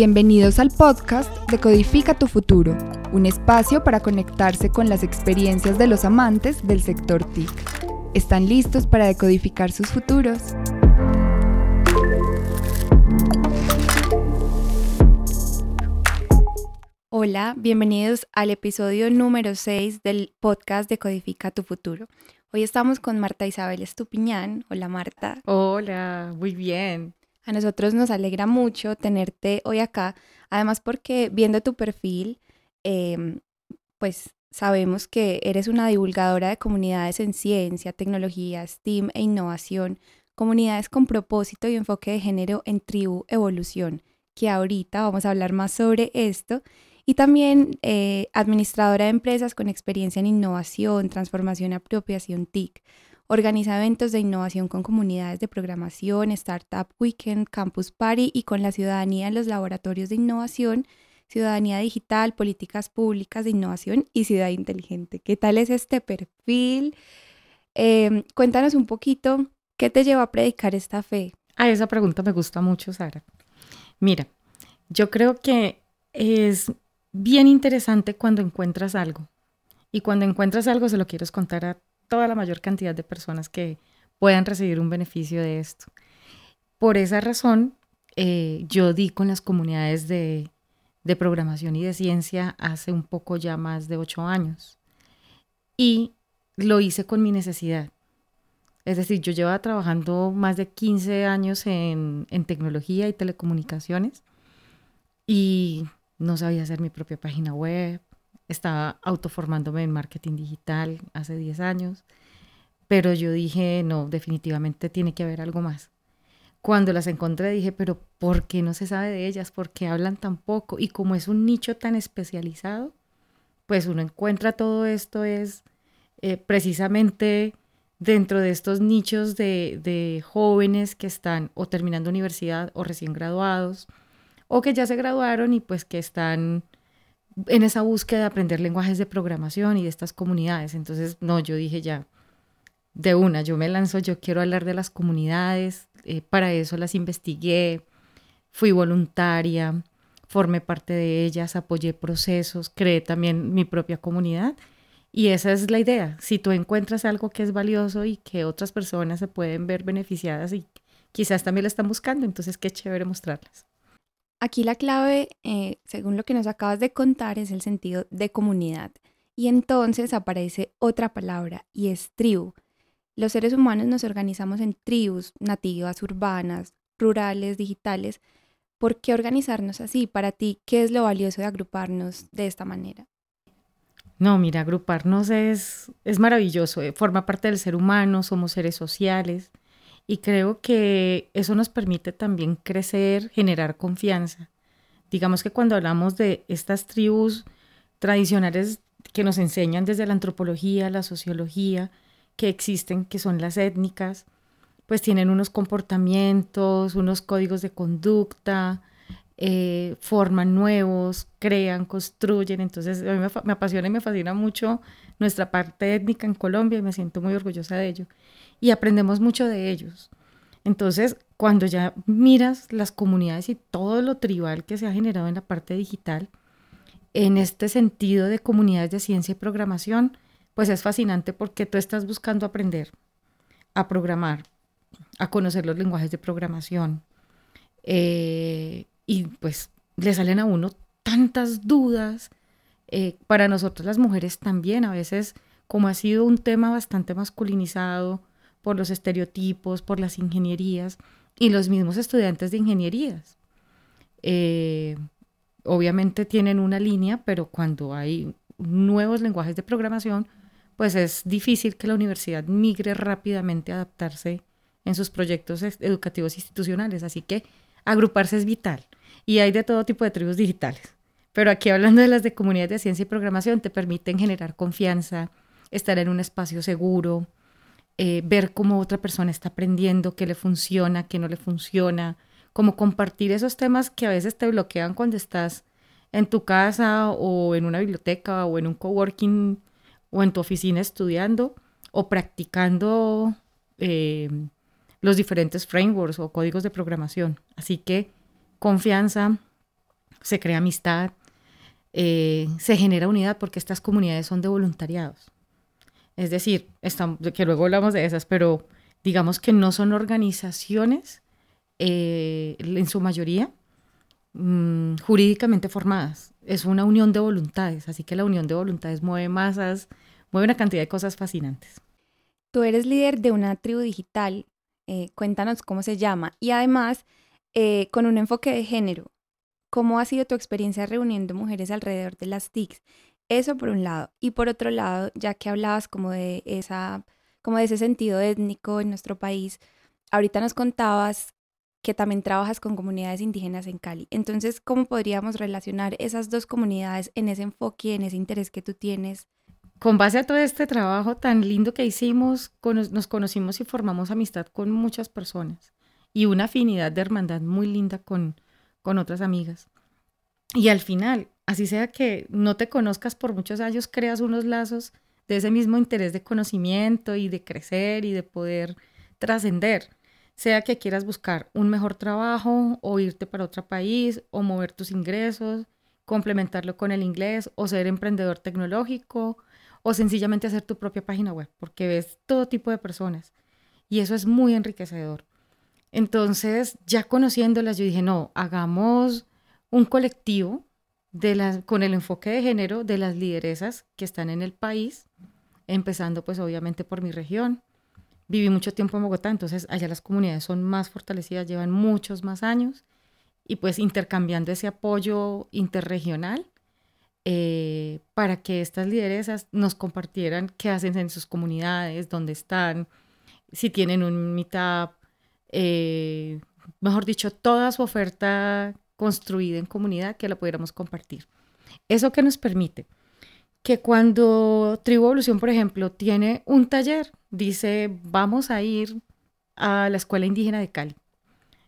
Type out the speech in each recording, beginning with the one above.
Bienvenidos al podcast de Codifica tu futuro, un espacio para conectarse con las experiencias de los amantes del sector TIC. ¿Están listos para decodificar sus futuros? Hola, bienvenidos al episodio número 6 del podcast de Codifica tu futuro. Hoy estamos con Marta Isabel Estupiñán. Hola Marta. Hola, muy bien. A nosotros nos alegra mucho tenerte hoy acá, además porque viendo tu perfil, em, pues sabemos que eres una divulgadora de comunidades en ciencia, tecnología, STEAM e innovación, comunidades con propósito y enfoque de género en tribu evolución, que ahorita vamos a hablar más sobre esto, y también eh, administradora de empresas con experiencia en innovación, transformación apropiación TIC. Organiza eventos de innovación con comunidades de programación, Startup Weekend, Campus Party y con la ciudadanía en los laboratorios de innovación, ciudadanía digital, políticas públicas de innovación y ciudad inteligente. ¿Qué tal es este perfil? Em, cuéntanos un poquito, ¿qué te lleva a predicar esta fe? A esa pregunta me gusta mucho, Sara. Mira, yo creo que es bien interesante cuando encuentras algo. Y cuando encuentras algo se lo quieres contar a toda la mayor cantidad de personas que puedan recibir un beneficio de esto. Por esa razón, eh, yo di con las comunidades de, de programación y de ciencia hace un poco ya más de ocho años. Y lo hice con mi necesidad. Es decir, yo llevaba trabajando más de 15 años en, en, tecnología y telecomunicaciones y no sabía hacer mi propia página web, estaba autoformándome en marketing digital hace 10 años, pero yo dije, no, definitivamente tiene que haber algo más. Cuando las encontré dije, pero ¿por qué no se sabe de ellas? ¿Por qué hablan tan poco? Y como es un nicho tan especializado, pues uno encuentra todo esto es eh, precisamente dentro de estos nichos de, de jóvenes que están o terminando universidad o recién graduados o que ya se graduaron y pues que están en esa búsqueda de aprender lenguajes de programación y de estas comunidades. Entonces, no, yo dije ya, de una, yo me lanzo, yo quiero hablar de las comunidades, eh, para eso las investigué, fui voluntaria, formé parte de ellas, apoyé procesos, creé también mi propia comunidad. Y esa es la idea. Si tú encuentras algo que es valioso y que otras personas se pueden ver beneficiadas y quizás también lo están buscando, entonces qué chévere mostrarlas. Aquí la clave, eh, según lo que nos acabas de contar, es el sentido de comunidad. Y entonces aparece otra palabra y es tribu. Los seres humanos nos organizamos en tribus nativas, urbanas, rurales, digitales. ¿Por qué organizarnos así? Para ti, ¿qué es lo valioso de agruparnos de esta manera? No, mira, agruparnos es, es maravilloso, eh, forma parte del ser humano, somos seres sociales. Y creo que eso nos permite también crecer, generar confianza. Digamos que cuando hablamos de estas tribus tradicionales que nos enseñan desde la antropología, la sociología, que existen, que son las étnicas, pues tienen unos comportamientos, unos códigos de conducta, eh, forman nuevos, crean, construyen. Entonces, a mí me, me, apasiona y me fascina mucho nuestra parte étnica en Colombia y me siento muy orgullosa de ello y aprendemos mucho de ellos. Entonces, cuando ya miras las comunidades y todo lo tribal que se ha generado en la parte digital, en este sentido de comunidades de ciencia y programación, pues es fascinante porque tú estás buscando aprender a programar, a conocer los lenguajes de programación. Eh, y pues le salen a uno tantas dudas. Eh, para nosotros las mujeres también, a veces, como ha sido un tema bastante masculinizado, por los estereotipos, por las ingenierías y los mismos estudiantes de ingenierías. Eh, obviamente tienen una línea, pero cuando hay nuevos lenguajes de programación, pues es difícil que la universidad migre rápidamente a adaptarse en sus proyectos educativos institucionales. Así que agruparse es vital. Y hay de todo tipo de tribus digitales. Pero aquí hablando de las de comunidades de ciencia y programación, te permiten generar confianza, estar en un espacio seguro, eh, ver cómo otra persona está aprendiendo, qué le funciona, qué no le funciona, como compartir esos temas que a veces te bloquean cuando estás en tu casa o en una biblioteca o en un coworking o en tu oficina estudiando o practicando eh, los diferentes frameworks o códigos de programación. Así que confianza, se crea amistad, eh, se genera unidad porque estas comunidades son de voluntariados. Es decir, que luego hablamos de esas, pero digamos que no son organizaciones eh, en su mayoría mm, jurídicamente formadas. Es una unión de voluntades, así que la unión de voluntades mueve masas, mueve una cantidad de cosas fascinantes. Tú eres líder de una tribu digital, eh, cuéntanos cómo se llama, y además eh, con un enfoque de género. ¿Cómo ha sido tu experiencia reuniendo mujeres alrededor de las TICs? Eso por un lado. Y por otro lado, ya que hablabas como de esa, como de ese sentido étnico en nuestro país, ahorita nos contabas que también trabajas con comunidades indígenas en Cali. Entonces, ¿cómo podríamos relacionar esas dos comunidades en ese enfoque, en ese interés que tú tienes? Con base a todo este trabajo tan lindo que hicimos, nos conocimos y formamos amistad con muchas personas y una afinidad de hermandad muy linda con, con otras amigas. Y al final, así sea que no te conozcas por muchos años, creas unos lazos de ese mismo interés de conocimiento y de crecer y de poder trascender sea que quieras buscar un mejor trabajo o irte para otro país o mover tus ingresos, complementarlo con el inglés o ser emprendedor tecnológico o sencillamente hacer tu propia página web, porque ves todo tipo de personas y eso es muy enriquecedor. Entonces, ya conociéndolas, yo dije, no, hagamos un colectivo de las, con el enfoque de género de las lideresas que están en el país, empezando pues obviamente por mi región, viví mucho tiempo en Bogotá, entonces allá las comunidades son más fortalecidas, llevan muchos más años y pues intercambiando ese apoyo interregional eh, para que estas lideresas nos compartieran qué hacen en sus comunidades, dónde están, si tienen un meetup, eh, mejor dicho, toda su oferta construida en comunidad que la pudiéramos compartir. Eso que nos permite que cuando Tribu Evolución, por ejemplo, tiene un taller, dice, vamos a ir a la Escuela Indígena de Cali.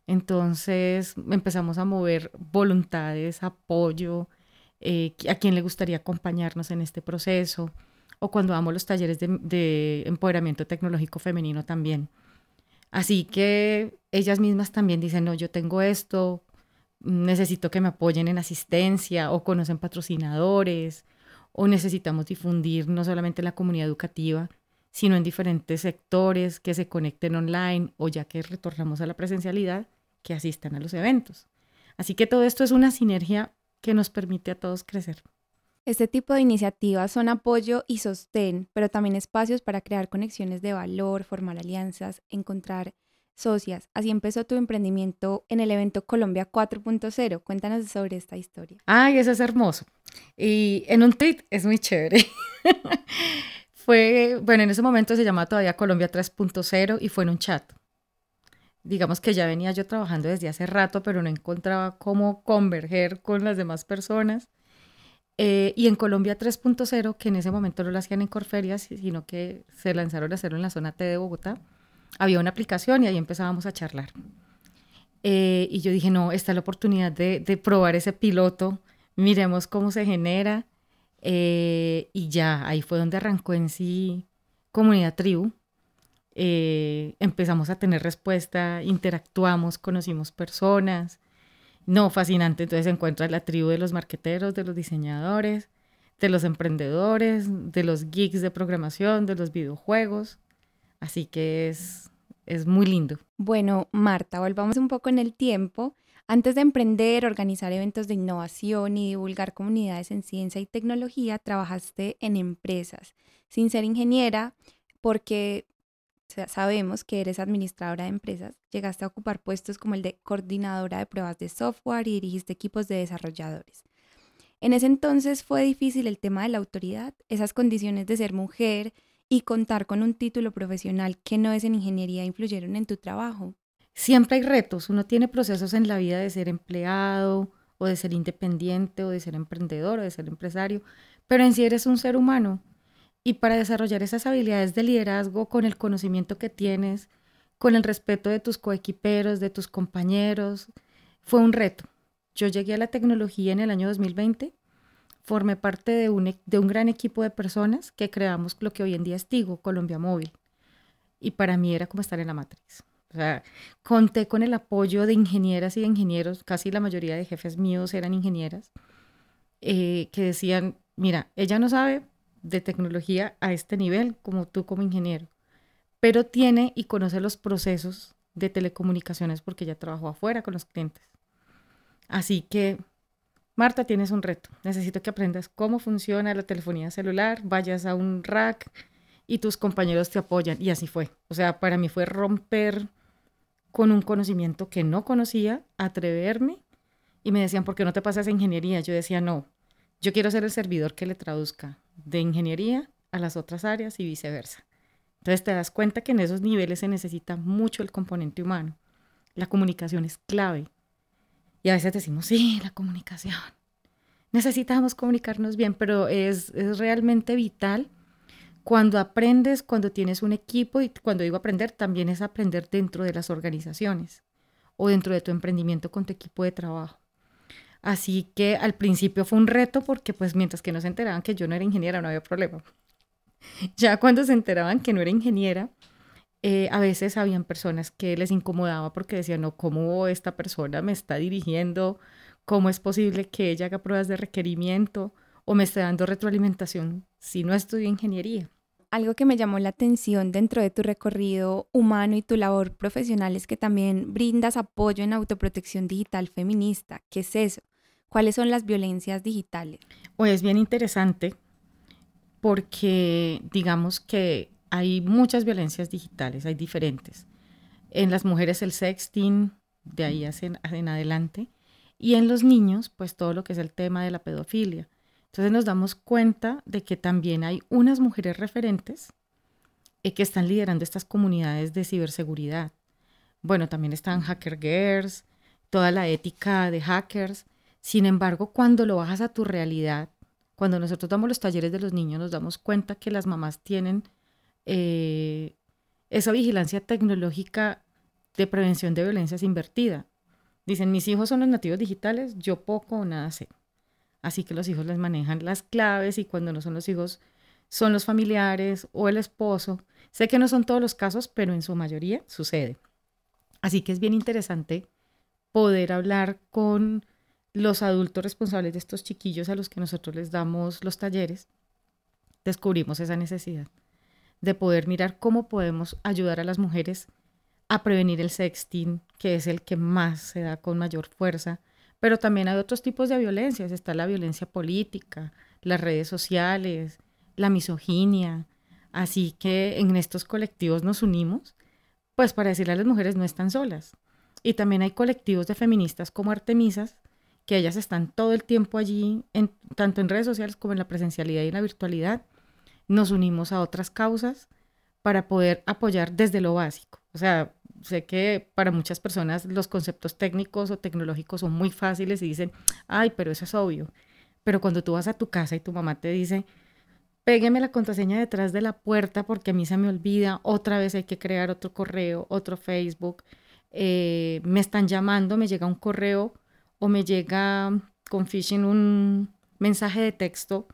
Entonces empezamos a mover voluntades, apoyo, eh, a quién le gustaría acompañarnos en este proceso, o cuando damos los talleres de, de empoderamiento tecnológico femenino también. Así que ellas mismas también dicen, no, yo tengo esto, necesito que me apoyen en asistencia o conocen patrocinadores o necesitamos difundir no solamente en la comunidad educativa, sino en diferentes sectores que se conecten online o ya que retornamos a la presencialidad, que asistan a los eventos. Así que todo esto es una sinergia que nos permite a todos crecer. Este tipo de iniciativas son apoyo y sostén, pero también espacios para crear conexiones de valor, formar alianzas, encontrar socias. Así empezó tu emprendimiento en el evento Colombia 4.0. Cuéntanos sobre esta historia. Ay, eso es hermoso. Y en un tweet es muy chévere. fue, bueno, en ese momento se llamaba todavía Colombia 3.0 y fue en un chat. Digamos que ya venía yo trabajando desde hace rato, pero no encontraba cómo converger con las demás personas. Eh, y en Colombia 3.0, que en ese momento no lo hacían en Corferias, sino que se lanzaron a hacerlo en la zona T de Bogotá, había una aplicación y ahí empezábamos a charlar. Eh, y yo dije, no, esta es la oportunidad de, de probar ese piloto, miremos cómo se genera. Eh, y ya, ahí fue donde arrancó en sí Comunidad Tribu. Eh, empezamos a tener respuesta, interactuamos, conocimos personas. No, fascinante. Entonces encuentras la tribu de los marqueteros, de los diseñadores, de los emprendedores, de los geeks de programación, de los videojuegos. Así que es, es muy lindo. Bueno, Marta, volvamos un poco en el tiempo. Antes de emprender, organizar eventos de innovación y divulgar comunidades en ciencia y tecnología, trabajaste en empresas, sin ser ingeniera, porque sabemos que eres administradora de empresas, llegaste a ocupar puestos como el de coordinadora de pruebas de software y dirigiste equipos de desarrolladores. En ese entonces fue difícil el tema de la autoridad, esas condiciones de ser mujer, y contar con un título profesional que no es en ingeniería influyeron en tu trabajo? Siempre hay retos. Uno tiene procesos en la vida de ser empleado o de ser independiente o de ser emprendedor o de ser empresario, pero en sí eres un ser humano. Y para desarrollar esas habilidades de liderazgo con el conocimiento que tienes, con el respeto de tus coequiperos, de tus compañeros, fue un reto. Yo llegué a la tecnología en el año 2020 formé parte de un, de un gran equipo de personas que creamos lo que hoy en día es Tigo, Colombia Móvil. Y para mí era como estar en la Matrix, O sea, conté con el apoyo de ingenieras y de ingenieros, casi la mayoría de jefes míos eran ingenieras, eh, que decían, mira, ella no sabe de tecnología a este nivel como tú como ingeniero, pero tiene y conoce los procesos de telecomunicaciones porque ya trabajó afuera con los clientes. Así que, Marta, tienes un reto. Necesito que aprendas cómo funciona la telefonía celular, vayas a un rack y tus compañeros te apoyan. Y así fue. O sea, para mí fue romper con un conocimiento que no conocía, atreverme. Y me decían, ¿por qué no te pasas a ingeniería? Yo decía, no, yo quiero ser el servidor que le traduzca de ingeniería a las otras áreas y viceversa. Entonces te das cuenta que en esos niveles se necesita mucho el componente humano. La comunicación es clave. Y a veces decimos, sí, la comunicación. Necesitamos comunicarnos bien, pero es, es realmente vital cuando aprendes, cuando tienes un equipo, y cuando digo aprender, también es aprender dentro de las organizaciones o dentro de tu emprendimiento con tu equipo de trabajo. Así que al principio fue un reto porque pues mientras que no se enteraban que yo no era ingeniera no había problema. Ya cuando se enteraban que no era ingeniera, eh, a veces habían personas que les incomodaba porque decían, no, ¿cómo esta persona me está dirigiendo? ¿Cómo es posible que ella haga pruebas de requerimiento o me esté dando retroalimentación si no estudio ingeniería? Algo que me llamó la atención dentro de tu recorrido humano y tu labor profesional es que también brindas apoyo en autoprotección digital feminista. ¿Qué es eso? ¿Cuáles son las violencias digitales? Pues es bien interesante porque digamos que hay muchas violencias digitales, hay diferentes. En las mujeres el sexting, de ahí en adelante, y en los niños, pues todo lo que es el tema de la pedofilia. Entonces nos damos cuenta de que también hay unas mujeres referentes eh, que están liderando estas comunidades de ciberseguridad. Bueno, también están Hacker Girls, toda la ética de hackers. Sin embargo, cuando lo bajas a tu realidad, cuando nosotros damos los talleres de los niños, nos damos cuenta que las mamás tienen eh, esa vigilancia tecnológica de prevención de violencias invertida. Dicen, mis hijos son los nativos digitales, yo poco o nada sé. Así que los hijos les manejan las claves y cuando no son los hijos, son los familiares o el esposo. Sé que no son todos los casos, pero en su mayoría sucede. Así que es bien interesante poder hablar con los adultos responsables de estos chiquillos a los que nosotros les damos los talleres. Descubrimos esa necesidad de poder mirar cómo podemos ayudar a las mujeres a prevenir el sexting, que es el que más se da con mayor fuerza, pero también hay otros tipos de violencias, está la violencia política, las redes sociales, la misoginia, así que en estos colectivos nos unimos, pues para decirle a las mujeres no están solas. Y también hay colectivos de feministas como Artemisas, que ellas están todo el tiempo allí, tanto en redes sociales como en la presencialidad y en la virtualidad, nos unimos a otras causas para poder apoyar desde lo básico. O sea, sé que para muchas personas los conceptos técnicos o tecnológicos son muy fáciles y dicen, ay, pero eso es obvio. Pero cuando tú vas a tu casa y tu mamá te dice, pégueme la contraseña detrás de la puerta porque a mí se me olvida, otra vez hay que crear otro correo, otro Facebook, eh, me están llamando, me llega un correo o me llega con phishing un mensaje de texto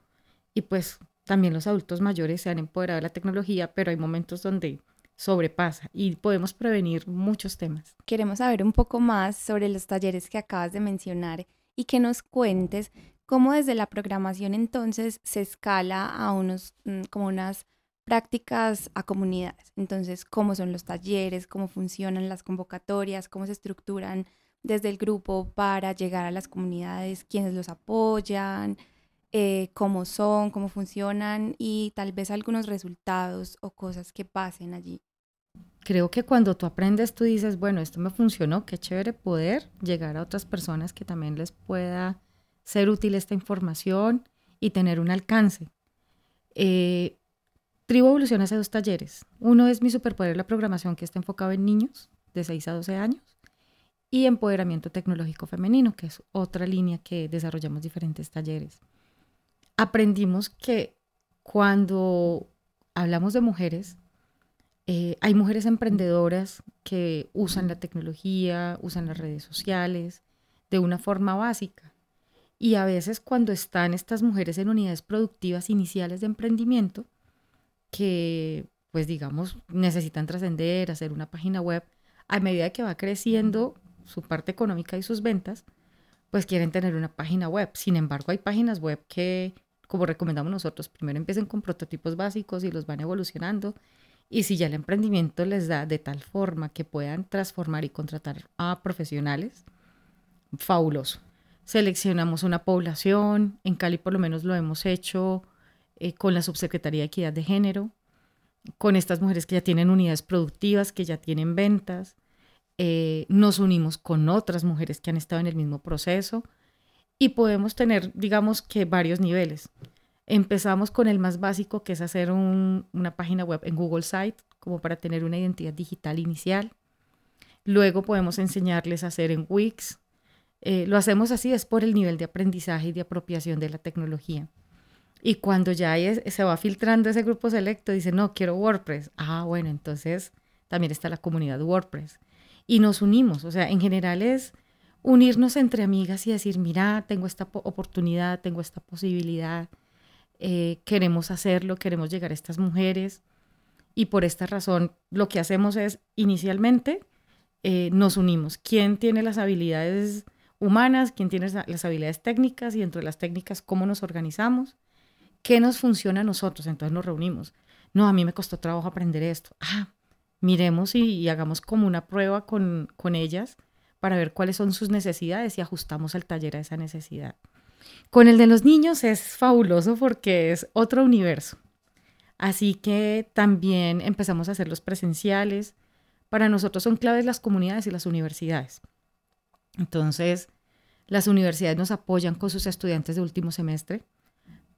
y pues también los adultos mayores se han empoderado de la tecnología, pero hay momentos donde sobrepasa y podemos prevenir muchos temas. Queremos saber un poco más sobre los talleres que acabas de mencionar y que nos cuentes cómo desde la programación entonces se escala a unos mm, como unas prácticas a comunidades. Entonces, cómo son los talleres, cómo funcionan las convocatorias, cómo se estructuran desde el grupo para llegar a las comunidades, quiénes los apoyan, eh, cómo son, cómo funcionan y tal vez algunos resultados o cosas que pasen allí. Creo que cuando tú aprendes, tú dices, bueno, esto me funcionó, qué chévere poder llegar a otras personas que también les pueda ser útil esta información y tener un alcance. Eh, Tribu Evolución hace dos talleres. Uno es mi superpoder, la programación que está enfocado en niños de 6 a 12 años y empoderamiento tecnológico femenino, que es otra línea que desarrollamos diferentes talleres aprendimos que cuando hablamos de mujeres, eh, hay mujeres emprendedoras que usan la tecnología, usan las redes sociales de una forma básica. Y a veces cuando están estas mujeres en unidades productivas iniciales de emprendimiento, que pues digamos necesitan trascender, hacer una página web, a medida que va creciendo su parte económica y sus ventas, pues quieren tener una página web. Sin embargo, hay páginas web que, como recomendamos nosotros, primero empiecen con prototipos básicos y los van evolucionando. Y si ya el emprendimiento les da de tal forma que puedan transformar y contratar a profesionales, fabuloso. Seleccionamos una población, en Cali por lo menos lo hemos hecho eh, con la Subsecretaría de Equidad de Género, con estas mujeres que ya tienen unidades productivas, que ya tienen ventas. Eh, nos unimos con otras mujeres que han estado en el mismo proceso y podemos tener, digamos que varios niveles. Empezamos con el más básico, que es hacer una página web en Google Site, como para tener una identidad digital inicial. Luego podemos enseñarles a hacer en Wix. Eh, lo hacemos así, es por el nivel de aprendizaje y de apropiación de la tecnología. Y cuando ya se va filtrando ese grupo selecto, dice, no, quiero WordPress. Ah, bueno, entonces también está la comunidad WordPress. Y nos unimos, o sea, en general es unirnos entre amigas y decir, mira, tengo esta oportunidad, tengo esta posibilidad, eh, queremos hacerlo, queremos llegar a estas mujeres. Y por esta razón, lo que hacemos es, inicialmente, eh, nos unimos. ¿Quién tiene las habilidades humanas? ¿Quién tiene las habilidades técnicas? Y dentro de las técnicas, ¿cómo nos organizamos? ¿Qué nos funciona a nosotros? Entonces nos reunimos. No, a mí me costó trabajo aprender esto. Ah, miremos y, hagamos como una prueba con, con ellas para ver cuáles son sus necesidades y ajustamos el taller a esa necesidad. Con el de los niños es fabuloso porque es otro universo. Así que también empezamos a hacer los presenciales. Para nosotros son claves las comunidades y las universidades. Entonces, las universidades nos apoyan con sus estudiantes de último semestre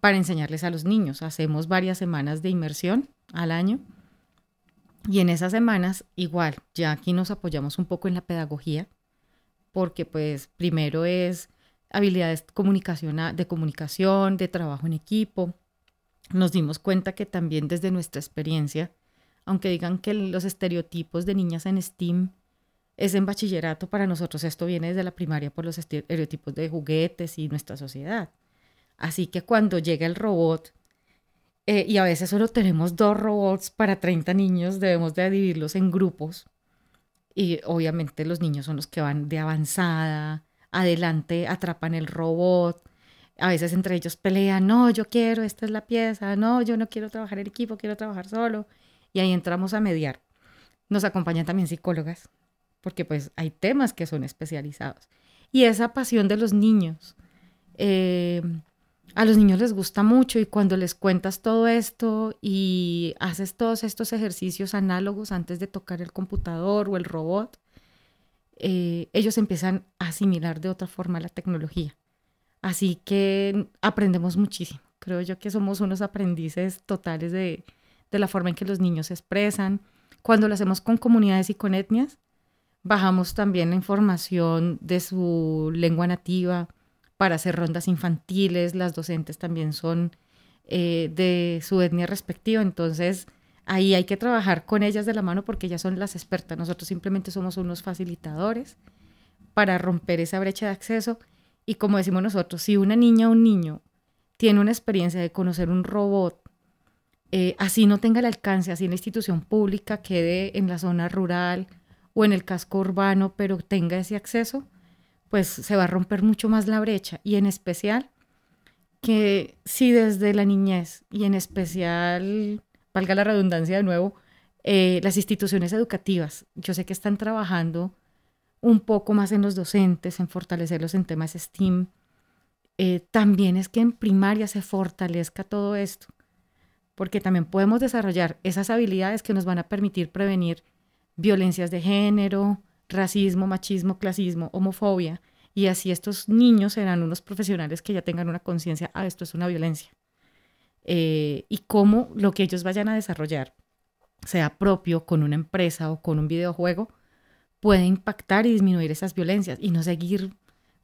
para enseñarles a los niños. Hacemos varias semanas de inmersión al año y en esas semanas igual, ya aquí nos apoyamos un poco en la pedagogía, porque pues primero es habilidades de comunicación, de trabajo en equipo. Nos dimos cuenta que también desde nuestra experiencia, aunque digan que los estereotipos de niñas en STEAM es en bachillerato, para nosotros esto viene desde la primaria por los estereotipos de juguetes y nuestra sociedad. Así que cuando llega el robot, eh, y a veces solo tenemos dos robots para 30 niños, debemos de dividirlos en grupos. Y obviamente los niños son los que van de avanzada, adelante, atrapan el robot. A veces entre ellos pelean, no, yo quiero, esta es la pieza, no, yo no quiero trabajar en equipo, quiero trabajar solo. Y ahí entramos a mediar. Nos acompañan también psicólogas, porque pues hay temas que son especializados. Y esa pasión de los niños, eh, a los niños les gusta mucho y cuando les cuentas todo esto y haces todos estos ejercicios análogos antes de tocar el computador o el robot, eh, ellos empiezan a asimilar de otra forma la tecnología. Así que aprendemos muchísimo. Creo yo que somos unos aprendices totales de, de la forma en que los niños se expresan. Cuando lo hacemos con comunidades y con etnias, bajamos también la información de su lengua nativa, para hacer rondas infantiles, las docentes también son eh, de su etnia respectiva, entonces ahí hay que trabajar con ellas de la mano porque ellas son las expertas, nosotros simplemente somos unos facilitadores para romper esa brecha de acceso y como decimos nosotros, si una niña o un niño tiene una experiencia de conocer un robot, eh, así no tenga el alcance, así la institución pública quede en la zona rural o en el casco urbano, pero tenga ese acceso, pues se va a romper mucho más la brecha. Y en especial que si desde la niñez y en especial, valga la redundancia de nuevo, eh, las instituciones educativas, yo sé que están trabajando un poco más en los docentes, en fortalecerlos en temas STEAM, eh, también es que en primaria se fortalezca todo esto, porque también podemos desarrollar esas habilidades que nos van a permitir prevenir violencias de género, racismo, machismo, clasismo, homofobia, y así estos niños serán unos profesionales que ya tengan una conciencia, ah, esto es una violencia. Eh, y cómo lo que ellos vayan a desarrollar, sea propio con una empresa o con un videojuego, puede impactar y disminuir esas violencias y no seguir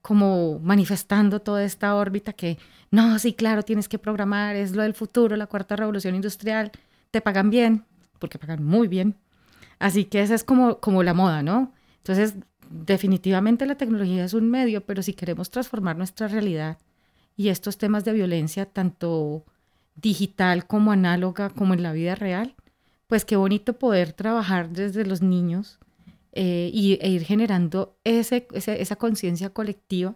como manifestando toda esta órbita que, no, sí, claro, tienes que programar, es lo del futuro, la cuarta revolución industrial, te pagan bien, porque pagan muy bien. Así que esa es como, como la moda, ¿no? Entonces, definitivamente la tecnología es un medio, pero si queremos transformar nuestra realidad y estos temas de violencia, tanto digital como análoga, como en la vida real, pues qué bonito poder trabajar desde los niños eh, y, e ir generando ese, esa conciencia colectiva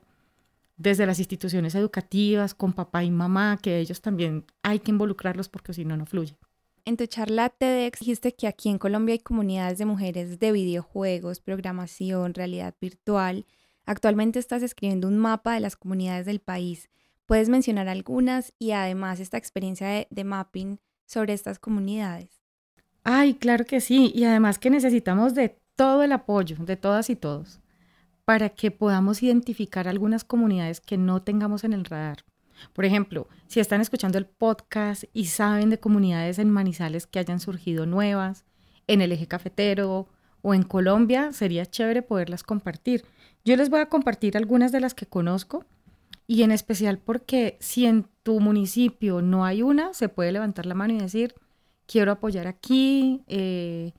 desde las instituciones educativas, con papá y mamá, que ellos también hay que involucrarlos porque si no, no fluye. En tu charla TEDx dijiste que aquí en Colombia hay comunidades de mujeres de videojuegos, programación, realidad virtual. Actualmente estás escribiendo un mapa de las comunidades del país. ¿Puedes mencionar algunas y además esta experiencia de, de mapping sobre estas comunidades? Ay, claro que sí. Y además que necesitamos de todo el apoyo de todas y todos para que podamos identificar algunas comunidades que no tengamos en el radar. Por ejemplo, si están escuchando el podcast y saben de comunidades en Manizales que hayan surgido nuevas, en el eje cafetero o en Colombia, sería chévere poderlas compartir. Yo les voy a compartir algunas de las que conozco y en especial porque si en tu municipio no hay una, se puede levantar la mano y decir, quiero apoyar aquí. Eh,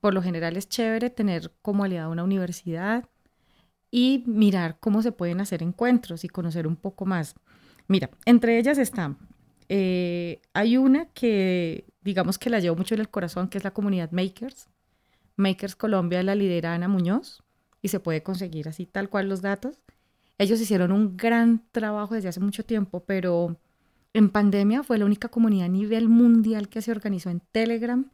por lo general es chévere tener como aliado una universidad y mirar cómo se pueden hacer encuentros y conocer un poco más. Mira, entre ellas está, eh, hay una que digamos que la llevo mucho en el corazón, que es la comunidad Makers. Makers Colombia la lidera Ana Muñoz y se puede conseguir así tal cual los datos. Ellos hicieron un gran trabajo desde hace mucho tiempo, pero en pandemia fue la única comunidad a nivel mundial que se organizó en Telegram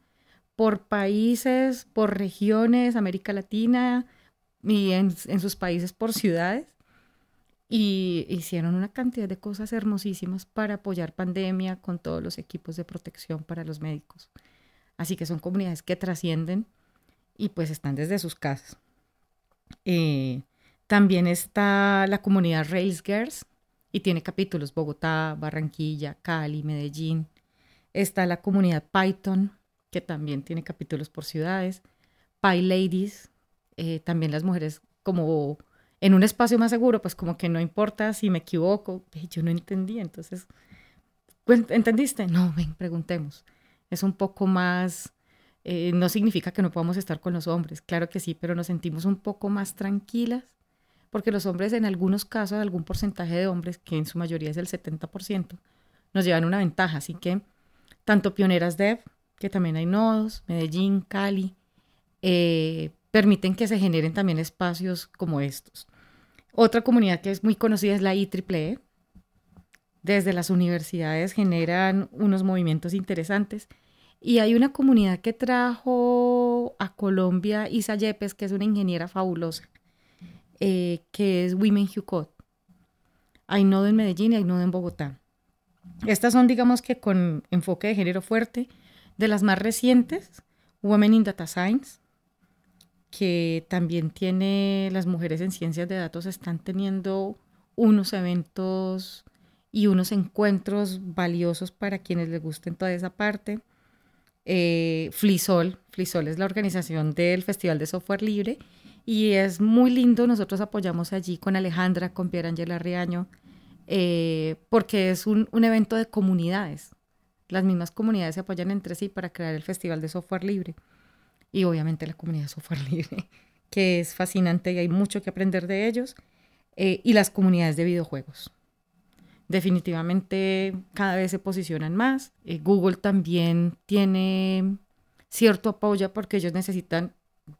por países, por regiones, América Latina y en sus países por ciudades y hicieron una cantidad de cosas hermosísimas para apoyar pandemia con todos los equipos de protección para los médicos. Así que son comunidades que trascienden y pues están desde sus casas. Eh, también está la comunidad Rails Girls y tiene capítulos Bogotá, Barranquilla, Cali, Medellín. Está la comunidad Python, que también tiene capítulos por ciudades. Py Ladies, eh, también las mujeres como en un espacio más seguro, pues como que no importa si me equivoco, yo no entendí, entonces, ¿entendiste? No, ven, preguntemos. Es un poco más, eh, no significa que no podamos estar con los hombres, claro que sí, pero nos sentimos un poco más tranquilas, porque los hombres en algunos casos, algún porcentaje de hombres, que en su mayoría es el 70%, nos llevan una ventaja, así que tanto Pioneras Dev, que también hay nodos, Medellín, Cali, eh, permiten que se generen también espacios como estos. Otra comunidad que es muy conocida es la IEEE. Desde las universidades generan unos movimientos interesantes. Y hay una comunidad que trajo a Colombia Isa Yepes, que es una ingeniera fabulosa, eh, que es Women Code. Hay nodo en Medellín y hay nodo en Bogotá. Estas son, digamos que con enfoque de género fuerte. De las más recientes, Women in Data Science, que también tiene las mujeres en ciencias de datos están teniendo unos eventos y unos encuentros valiosos para quienes les gusten toda esa parte. Eh, Flisol, Flisol es la organización del Festival de Software Libre y es muy lindo, nosotros apoyamos allí con Alejandra, con Angela Riaño, eh, porque es un, un evento de comunidades. Las mismas comunidades se apoyan entre sí para crear el Festival de Software Libre y obviamente la comunidad software libre, que es fascinante y hay mucho que aprender de ellos, eh, y las comunidades de videojuegos. Definitivamente cada vez se posicionan más. Eh, Google también tiene cierto apoyo porque ellos necesitan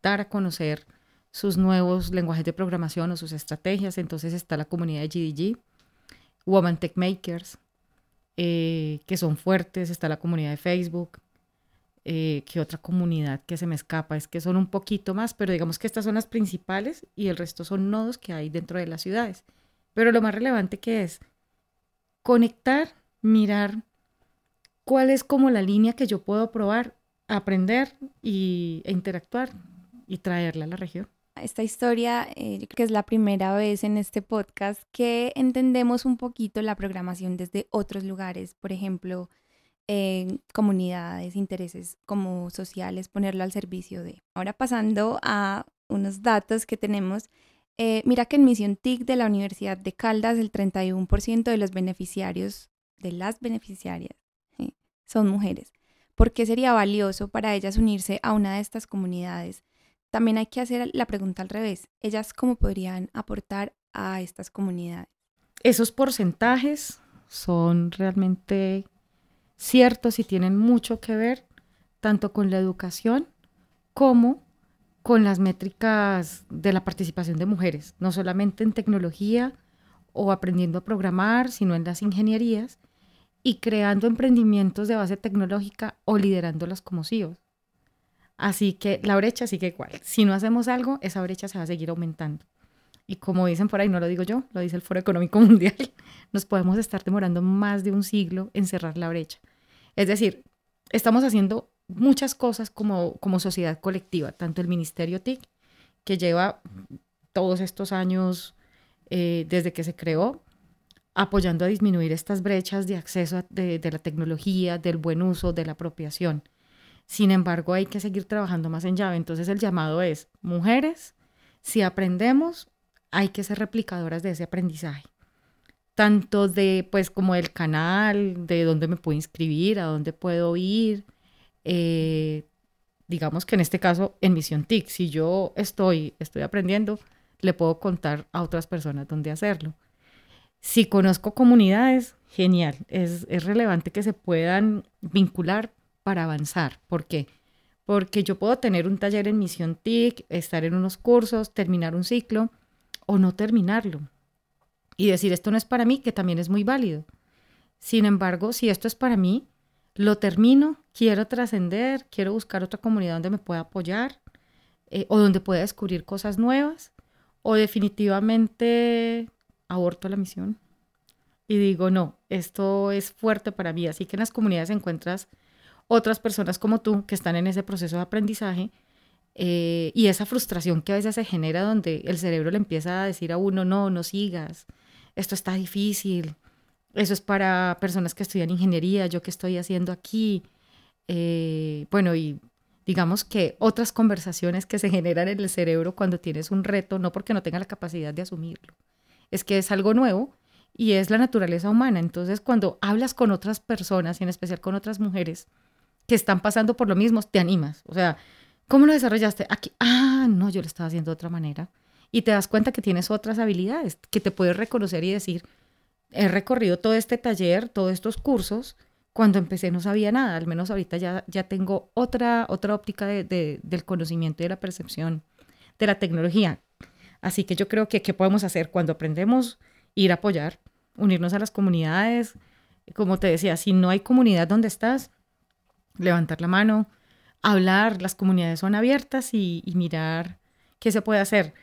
dar a conocer sus nuevos lenguajes de programación o sus estrategias. Entonces está la comunidad de GDG, Woman Tech Makers, eh, que son fuertes, está la comunidad de Facebook, eh, que otra comunidad que se me escapa, es que son un poquito más, pero digamos que estas son las principales y el resto son nodos que hay dentro de las ciudades. Pero lo más relevante que es conectar, mirar cuál es como la línea que yo puedo probar, aprender y, e interactuar y traerla a la región. Esta historia, eh, que es la primera vez en este podcast que entendemos un poquito la programación desde otros lugares. Por ejemplo, comunidades, intereses como sociales, ponerlo al servicio de. Ahora pasando a unos datos que tenemos, eh, mira que en Misión TIC de la Universidad de Caldas el 31% de los beneficiarios, de las beneficiarias, son mujeres. ¿Por qué sería valioso para ellas unirse a una de estas comunidades? También hay que hacer la pregunta al revés. ¿Ellas cómo podrían aportar a estas comunidades? Esos porcentajes son realmente ciertos y tienen mucho que ver tanto con la educación como con las métricas de la participación de mujeres, no solamente en tecnología o aprendiendo a programar, sino en las ingenierías y creando emprendimientos de base tecnológica o liderándolas como CEOs. Así que la brecha sigue igual. Si no hacemos algo, esa brecha se va a seguir aumentando. Y como dicen por ahí, no lo digo yo, lo dice el Foro Económico Mundial, nos podemos estar demorando más de un siglo en cerrar la brecha. Es decir, estamos haciendo muchas cosas como, como sociedad colectiva, tanto el Ministerio TIC, que lleva todos estos años eh, desde que se creó, apoyando a disminuir estas brechas de acceso de, de la tecnología, del buen uso, de la apropiación. Sin embargo, hay que seguir trabajando más en llave. Entonces el llamado es, mujeres, si aprendemos, hay que ser replicadoras de ese aprendizaje. Tanto de, pues, como el canal, de dónde me puedo inscribir, a dónde puedo ir. Eh, digamos que en este caso, en Misión TIC, si yo estoy, estoy aprendiendo, le puedo contar a otras personas dónde hacerlo. Si conozco comunidades, genial. Es, es relevante que se puedan vincular para avanzar. ¿Por qué? Porque yo puedo tener un taller en Misión TIC, estar en unos cursos, terminar un ciclo o no terminarlo. Y decir, esto no es para mí, que también es muy válido. Sin embargo, si esto es para mí, lo termino, quiero trascender, quiero buscar otra comunidad donde me pueda apoyar eh, o donde pueda descubrir cosas nuevas o definitivamente aborto la misión y digo, no, esto es fuerte para mí. Así que en las comunidades encuentras otras personas como tú que están en ese proceso de aprendizaje eh, y esa frustración que a veces se genera donde el cerebro le empieza a decir a uno, no, no sigas, esto está difícil, eso es para personas que estudian ingeniería, yo qué estoy haciendo aquí. Eh, bueno, y digamos que otras conversaciones que se generan en el cerebro cuando tienes un reto, no porque no tenga la capacidad de asumirlo, es que es algo nuevo y es la naturaleza humana. Entonces, cuando hablas con otras personas, y en especial con otras mujeres, que están pasando por lo mismo, te animas. O sea, ¿cómo lo desarrollaste? Aquí, ah, no, yo lo estaba haciendo de otra manera. Y te das cuenta que tienes otras habilidades, que te puedes reconocer y decir, he recorrido todo este taller, todos estos cursos, cuando empecé no sabía nada, al menos ahorita ya, ya tengo otra, otra óptica de, del conocimiento y de la percepción de la tecnología. Así que yo creo que qué podemos hacer cuando aprendemos ir a apoyar, unirnos a las comunidades. Como te decía, si no hay comunidad donde estás, levantar la mano, hablar, las comunidades son abiertas y, mirar qué se puede hacer.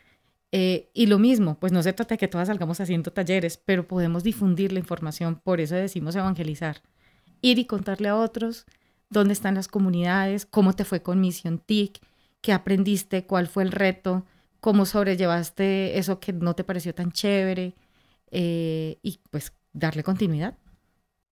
Eh, y lo mismo, pues no se trata de que todas salgamos haciendo talleres, pero podemos difundir la información, por eso decimos evangelizar. Ir y contarle a otros dónde están las comunidades, cómo te fue con Misión TIC, qué aprendiste, cuál fue el reto, cómo sobrellevaste eso que no te pareció tan chévere eh, y pues darle continuidad.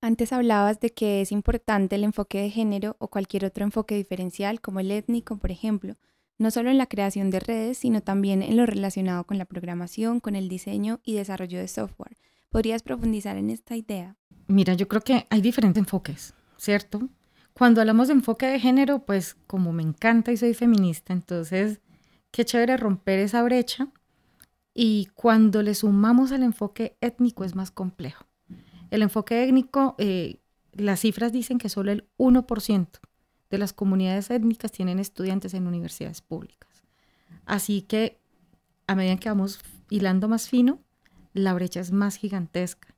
Antes hablabas de que es importante el enfoque de género o cualquier otro enfoque diferencial, como el étnico, por ejemplo, no solo en la creación de redes, sino también en lo relacionado con la programación, con el diseño y desarrollo de software. ¿Podrías profundizar en esta idea? Mira, yo creo que hay diferentes enfoques, ¿cierto? Cuando hablamos de enfoque de género, pues como me encanta y soy feminista, entonces qué chévere romper esa brecha. Y cuando le sumamos al enfoque étnico es más complejo. El enfoque étnico, eh, las cifras dicen que solo el 1% de las comunidades étnicas tienen estudiantes en universidades públicas. Así que a medida que vamos hilando más fino, la brecha es más gigantesca.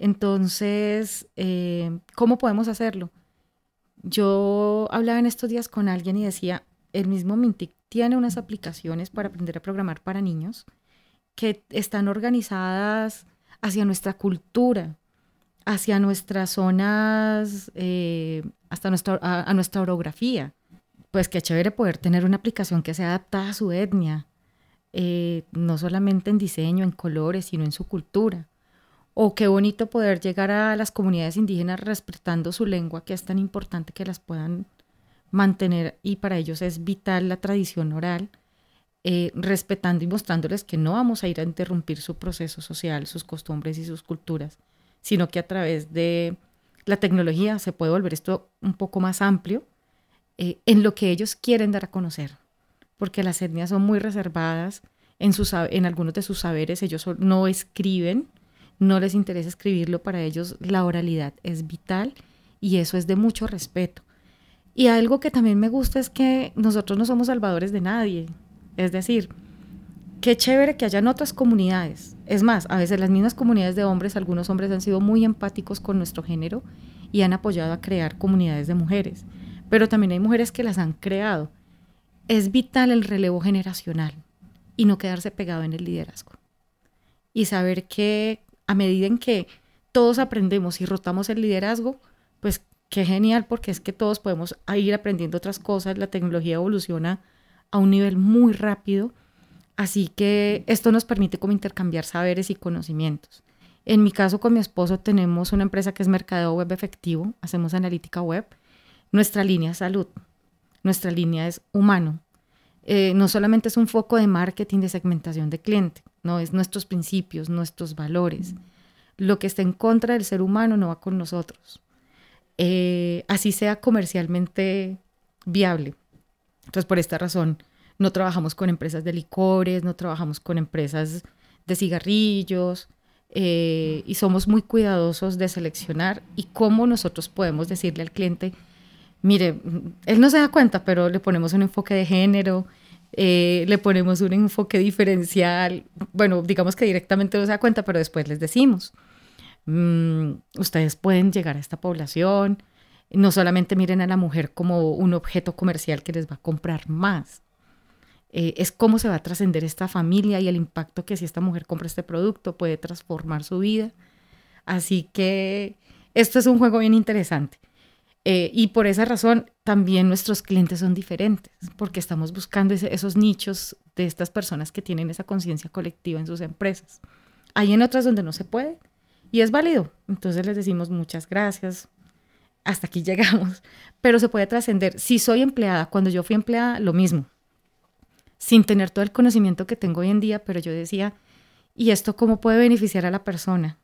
Entonces, eh, ¿cómo podemos hacerlo? Yo hablaba en estos días con alguien y decía, el mismo Mintic tiene unas aplicaciones para aprender a programar para niños que están organizadas hacia nuestra cultura, hacia nuestras zonas, eh, hasta nuestra, a, nuestra orografía. Pues qué chévere poder tener una aplicación que sea adaptada a su etnia, eh, no solamente en diseño, en colores, sino en su cultura. O qué bonito poder llegar a las comunidades indígenas respetando su lengua, que es tan importante que las puedan mantener y para ellos es vital la tradición oral, eh, respetando y mostrándoles que no vamos a ir a interrumpir su proceso social, sus costumbres y sus culturas, sino que a través de la tecnología se puede volver esto un poco más amplio eh, en lo que ellos quieren dar a conocer, porque las etnias son muy reservadas en, sus, en algunos de sus saberes, ellos no escriben, no les interesa escribirlo, para ellos la oralidad es vital y eso es de mucho respeto. Y algo que también me gusta es que nosotros no somos salvadores de nadie. Es decir, qué chévere que hayan otras comunidades. Es más, a veces las mismas comunidades de hombres, algunos hombres han sido muy empáticos con nuestro género y han apoyado a crear comunidades de mujeres. Pero también hay mujeres que las han creado. Es vital el relevo generacional y no quedarse pegado en el liderazgo. Y saber que a medida en que todos aprendemos y rotamos el liderazgo, pues qué genial porque es que todos podemos ir aprendiendo otras cosas, la tecnología evoluciona a un nivel muy rápido, así que esto nos permite como intercambiar saberes y conocimientos. En mi caso con mi esposo tenemos una empresa que es Mercadeo Web Efectivo, hacemos analítica web. Nuestra línea es salud, nuestra línea es humano. Eh, no solamente es un foco de marketing, de segmentación de cliente, no es nuestros principios, nuestros valores. Lo que está en contra del ser humano no va con nosotros. Eh, así sea comercialmente viable. Entonces, por esta razón, no trabajamos con empresas de licores, no trabajamos con empresas de cigarrillos eh, y somos muy cuidadosos de seleccionar y cómo nosotros podemos decirle al cliente, mire, él no se da cuenta, pero le ponemos un enfoque de género, eh, le ponemos un enfoque diferencial, bueno, digamos que directamente no se da cuenta, pero después les decimos. Mm, ustedes pueden llegar a esta población, no solamente miren a la mujer como un objeto comercial que les va a comprar más, eh, es cómo se va a trascender esta familia y el impacto que si esta mujer compra este producto puede transformar su vida. Así que esto es un juego bien interesante. Eh, y por esa razón también nuestros clientes son diferentes, porque estamos buscando esos nichos de estas personas que tienen esa conciencia colectiva en sus empresas. Hay en otras donde no se puede, y es válido. Entonces les decimos muchas gracias, hasta aquí llegamos, pero se puede trascender. Si soy empleada, cuando yo fui empleada, lo mismo, sin tener todo el conocimiento que tengo hoy en día, pero yo decía, ¿y esto cómo puede beneficiar a la persona?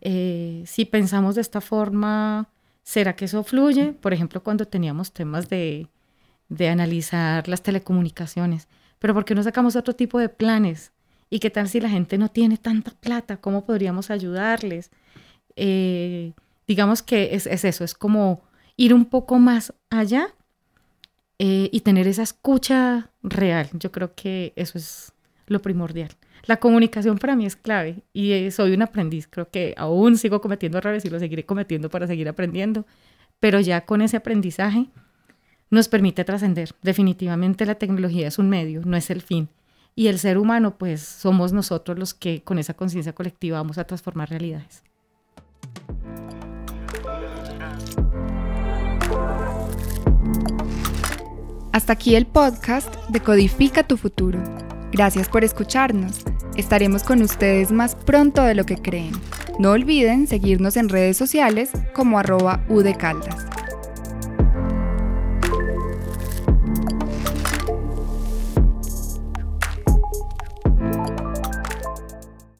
Eh, si pensamos de esta forma, ¿será que eso fluye? Por ejemplo, cuando teníamos temas de, de analizar las telecomunicaciones, pero ¿por qué no sacamos otro tipo de planes? ¿Y qué tal si la gente no tiene tanta plata? ¿Cómo podríamos ayudarles? Eh, digamos que es, eso, es como ir un poco más allá eh, y tener esa escucha real. Yo creo que eso es lo primordial. La comunicación para mí es clave y eh, soy un aprendiz. Creo que aún sigo cometiendo errores y lo seguiré cometiendo para seguir aprendiendo, pero ya con ese aprendizaje nos permite trascender. Definitivamente la tecnología es un medio, no es el fin y el ser humano, pues somos nosotros los que con esa conciencia colectiva vamos a transformar realidades. Hasta aquí el podcast de Codifica tu futuro. Gracias por escucharnos. Estaremos con ustedes más pronto de lo que creen. No olviden seguirnos en redes sociales como arroba udecaldas.